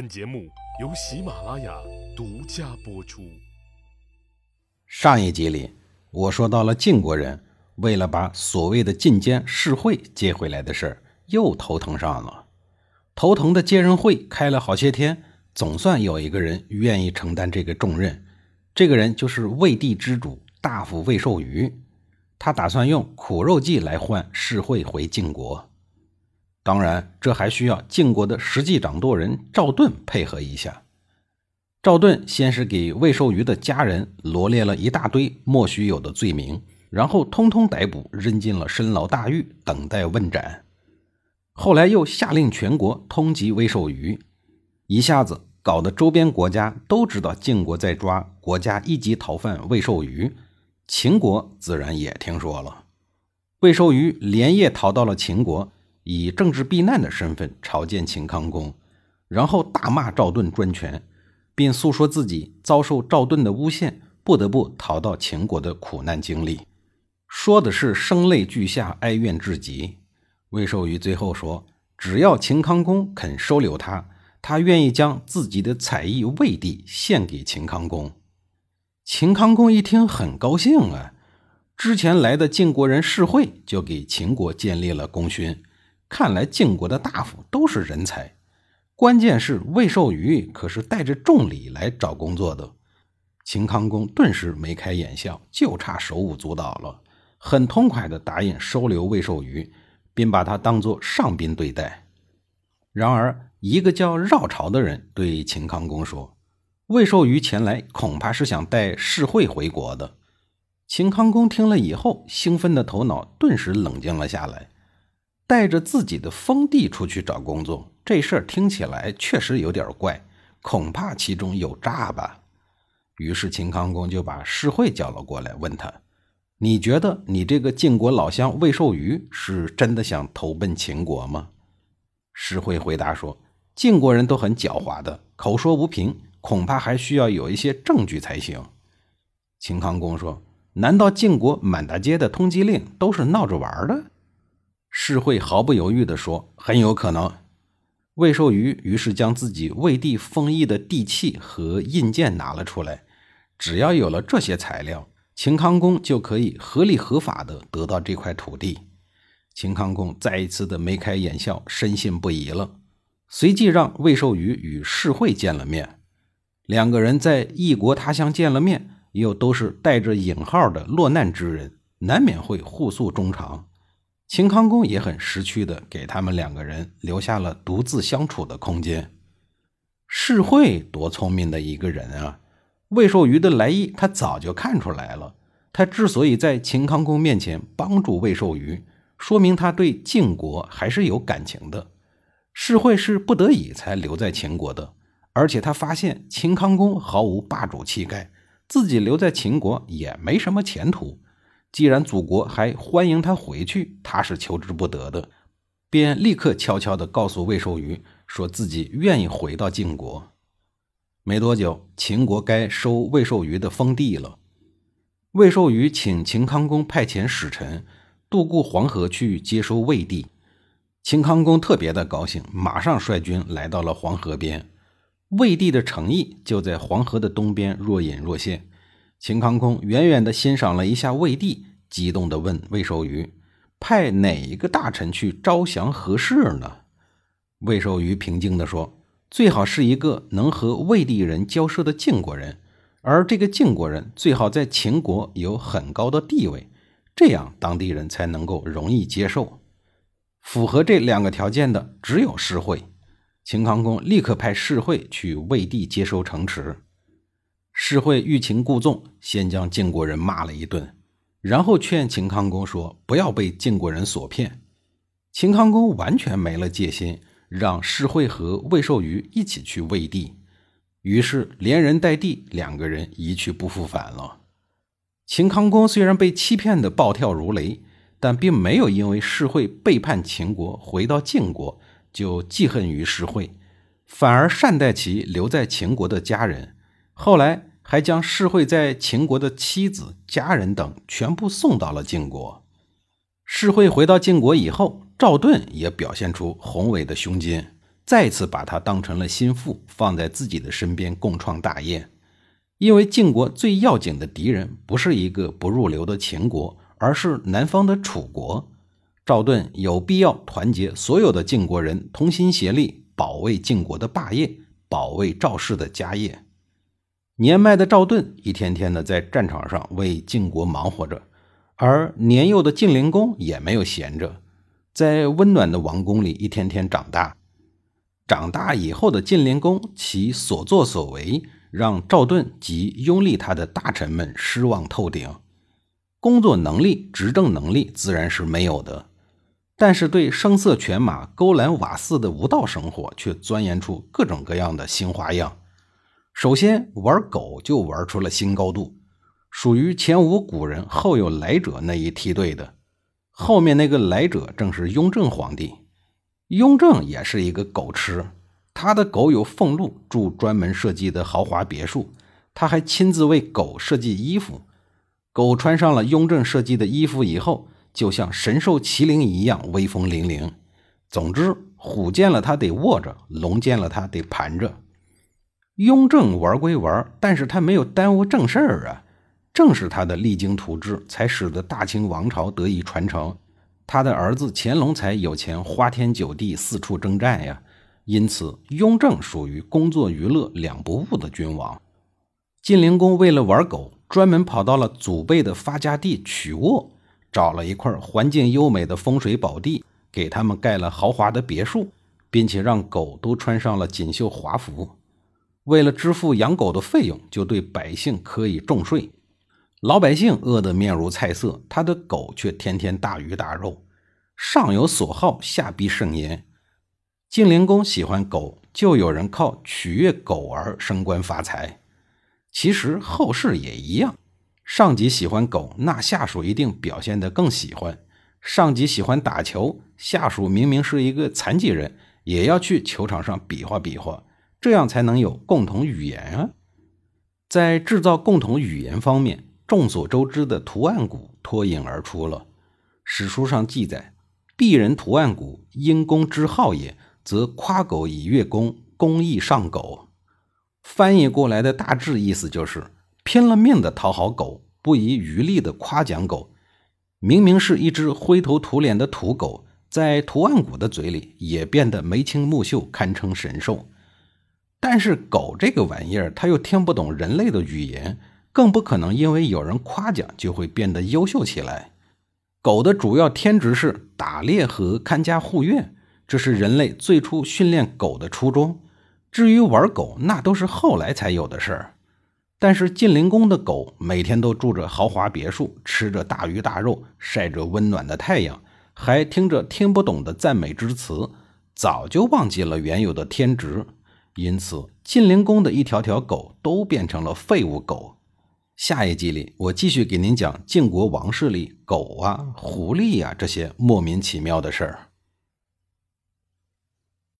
本节目由喜马拉雅独家播出。上一集里，我说到了晋国人为了把所谓的晋监世会接回来的事儿，又头疼上了。头疼的接人会开了好些天，总算有一个人愿意承担这个重任。这个人就是魏地之主大夫魏寿瑜，他打算用苦肉计来换世会回晋国。当然，这还需要晋国的实际掌舵人赵盾配合一下。赵盾先是给魏寿瑜的家人罗列了一大堆莫须有的罪名，然后通通逮捕，扔进了深牢大狱，等待问斩。后来又下令全国通缉魏寿瑜，一下子搞得周边国家都知道晋国在抓国家一级逃犯魏寿瑜，秦国自然也听说了。魏寿瑜连夜逃到了秦国，以政治避难的身份朝见秦康公，然后大骂赵盾专权。并诉说自己遭受赵盾的诬陷，不得不逃到秦国的苦难经历，说的是声泪俱下，哀怨至极。魏寿瑜最后说：“只要秦康公肯收留他，他愿意将自己的采邑魏地献给秦康公。”秦康公一听很高兴啊，之前来的晋国人世会就给秦国建立了功勋，看来晋国的大夫都是人才。关键是魏寿瑜可是带着重礼来找工作的，秦康公顿时眉开眼笑，就差手舞足蹈了，很痛快地答应收留魏寿瑜，并把他当作上宾对待。然而，一个叫绕朝的人对秦康公说：“魏寿瑜前来恐怕是想带世会回国的。”秦康公听了以后，兴奋的头脑顿时冷静了下来。带着自己的封地出去找工作，这事儿听起来确实有点怪，恐怕其中有诈吧。于是秦康公就把世会叫了过来，问他：“你觉得你这个晋国老乡魏寿瑜是真的想投奔秦国吗？”世会回答说：“晋国人都很狡猾的，口说无凭，恐怕还需要有一些证据才行。”秦康公说：“难道晋国满大街的通缉令都是闹着玩的？”世会毫不犹豫地说：“很有可能。”魏寿瑜于是将自己魏地封邑的地契和印鉴拿了出来。只要有了这些材料，秦康公就可以合理合法的得到这块土地。秦康公再一次的眉开眼笑，深信不疑了。随即让魏寿瑜与世会见了面。两个人在异国他乡见了面，又都是带着引号的落难之人，难免会互诉衷肠。秦康公也很识趣的给他们两个人留下了独自相处的空间。世会多聪明的一个人啊！魏寿瑜的来意他早就看出来了。他之所以在秦康公面前帮助魏寿瑜，说明他对晋国还是有感情的。世会是不得已才留在秦国的，而且他发现秦康公毫无霸主气概，自己留在秦国也没什么前途。既然祖国还欢迎他回去，他是求之不得的，便立刻悄悄地告诉魏寿瑜，说自己愿意回到晋国。没多久，秦国该收魏寿瑜的封地了。魏寿瑜请秦康公派遣使臣渡过黄河去接收魏地，秦康公特别的高兴，马上率军来到了黄河边。魏地的城邑就在黄河的东边，若隐若现。秦康公远远地欣赏了一下魏地，激动地问魏寿瑜：“派哪一个大臣去招降合适呢？”魏寿瑜平静地说：“最好是一个能和魏地人交涉的晋国人，而这个晋国人最好在秦国有很高的地位，这样当地人才能够容易接受。符合这两个条件的只有世会。”秦康公立刻派世会去魏地接收城池。世会欲擒故纵，先将晋国人骂了一顿，然后劝秦康公说：“不要被晋国人所骗。”秦康公完全没了戒心，让世会和魏寿瑜一起去魏地。于是连人带地，两个人一去不复返了。秦康公虽然被欺骗得暴跳如雷，但并没有因为世会背叛秦国回到晋国就记恨于世会，反而善待其留在秦国的家人。后来。还将世会在秦国的妻子、家人等全部送到了晋国。世会回到晋国以后，赵盾也表现出宏伟的胸襟，再次把他当成了心腹，放在自己的身边共创大业。因为晋国最要紧的敌人不是一个不入流的秦国，而是南方的楚国。赵盾有必要团结所有的晋国人，同心协力保卫晋国的霸业，保卫赵氏的家业。年迈的赵盾一天天的在战场上为晋国忙活着，而年幼的晋灵公也没有闲着，在温暖的王宫里一天天长大。长大以后的晋灵公，其所作所为。让赵盾及拥立他的大臣们失望透顶，工作能力、执政能力自然是没有的，但是对声色犬马、勾栏瓦肆的无道生活却钻研出各种各样的新花样。首先玩狗就玩出了新高度，属于前无古人后有来者那一梯队的。后面那个来者正是雍正皇帝，雍正也是一个狗痴。他的狗有俸禄，住专门设计的豪华别墅。他还亲自为狗设计衣服。狗穿上了雍正设计的衣服以后，就像神兽麒麟一样威风凛凛。总之，虎见了他得卧着，龙见了他得盘着。雍正玩归玩，但是他没有耽误正事儿啊。正是他的励精图治，才使得大清王朝得以传承。他的儿子乾隆才有钱花天酒地，四处征战呀。因此，雍正属于工作娱乐两不误的君王。晋灵公为了玩狗，专门跑到了祖辈的发家地曲沃，找了一块环境优美的风水宝地，给他们盖了豪华的别墅，并且让狗都穿上了锦绣华服。为了支付养狗的费用，就对百姓可以重税。老百姓饿得面如菜色，他的狗却天天大鱼大肉。上有所好，下必甚焉。晋灵公喜欢狗，就有人靠取悦狗而升官发财。其实后世也一样，上级喜欢狗，那下属一定表现得更喜欢。上级喜欢打球，下属明明是一个残疾人，也要去球场上比划比划，这样才能有共同语言啊。在制造共同语言方面，众所周知的图案谷脱颖而出了。史书上记载：“鄙人图案谷，因公之好也。”则夸狗以悦公，公亦上狗。翻译过来的大致意思就是：拼了命的讨好狗，不遗余力的夸奖狗。明明是一只灰头土脸的土狗，在图案谷的嘴里也变得眉清目秀，堪称神兽。但是狗这个玩意儿，它又听不懂人类的语言，更不可能因为有人夸奖就会变得优秀起来。狗的主要天职是打猎和看家护院。这是人类最初训练狗的初衷。至于玩狗，那都是后来才有的事儿。但是晋灵公的狗每天都住着豪华别墅，吃着大鱼大肉，晒着温暖的太阳，还听着听不懂的赞美之词，早就忘记了原有的天职。因此，晋灵公的一条条狗都变成了废物狗。下一集里，我继续给您讲晋国王室里狗啊、狐狸啊这些莫名其妙的事儿。